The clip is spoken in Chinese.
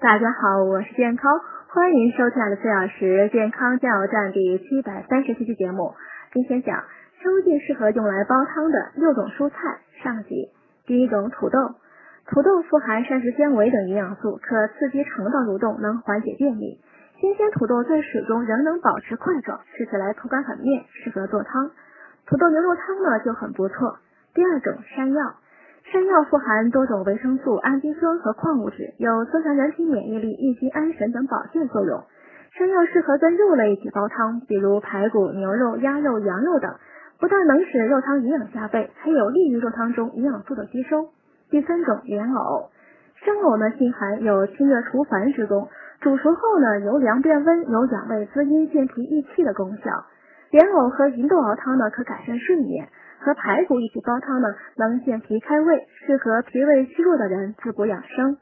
大家好，我是健康，欢迎收看的四小时健康加油站第七百三十七期节目。今天讲秋季适合用来煲汤的六种蔬菜上集。第一种土豆，土豆富含膳食纤维等营养素，可刺激肠道蠕动，能缓解便秘。新鲜土豆在水中仍能保持块状，吃起来口感很面，适合做汤。土豆牛肉汤呢就很不错。第二种山药。山药富含多种维生素、氨基酸和矿物质，有增强人体免疫力、益心安神等保健作用。山药适合跟肉类一起煲汤，比如排骨、牛肉、鸭肉、羊肉等，不但能使肉汤营养加倍，还有利于肉汤中营养素的吸收。第三种莲藕，生藕呢性寒，有清热除烦之功，煮熟后呢由凉变温，有养胃滋阴、健脾益气的功效。莲藕和芸豆熬汤呢可改善睡眠。和排骨一起煲汤呢，能健脾开胃，适合脾胃虚弱的人滋补养生。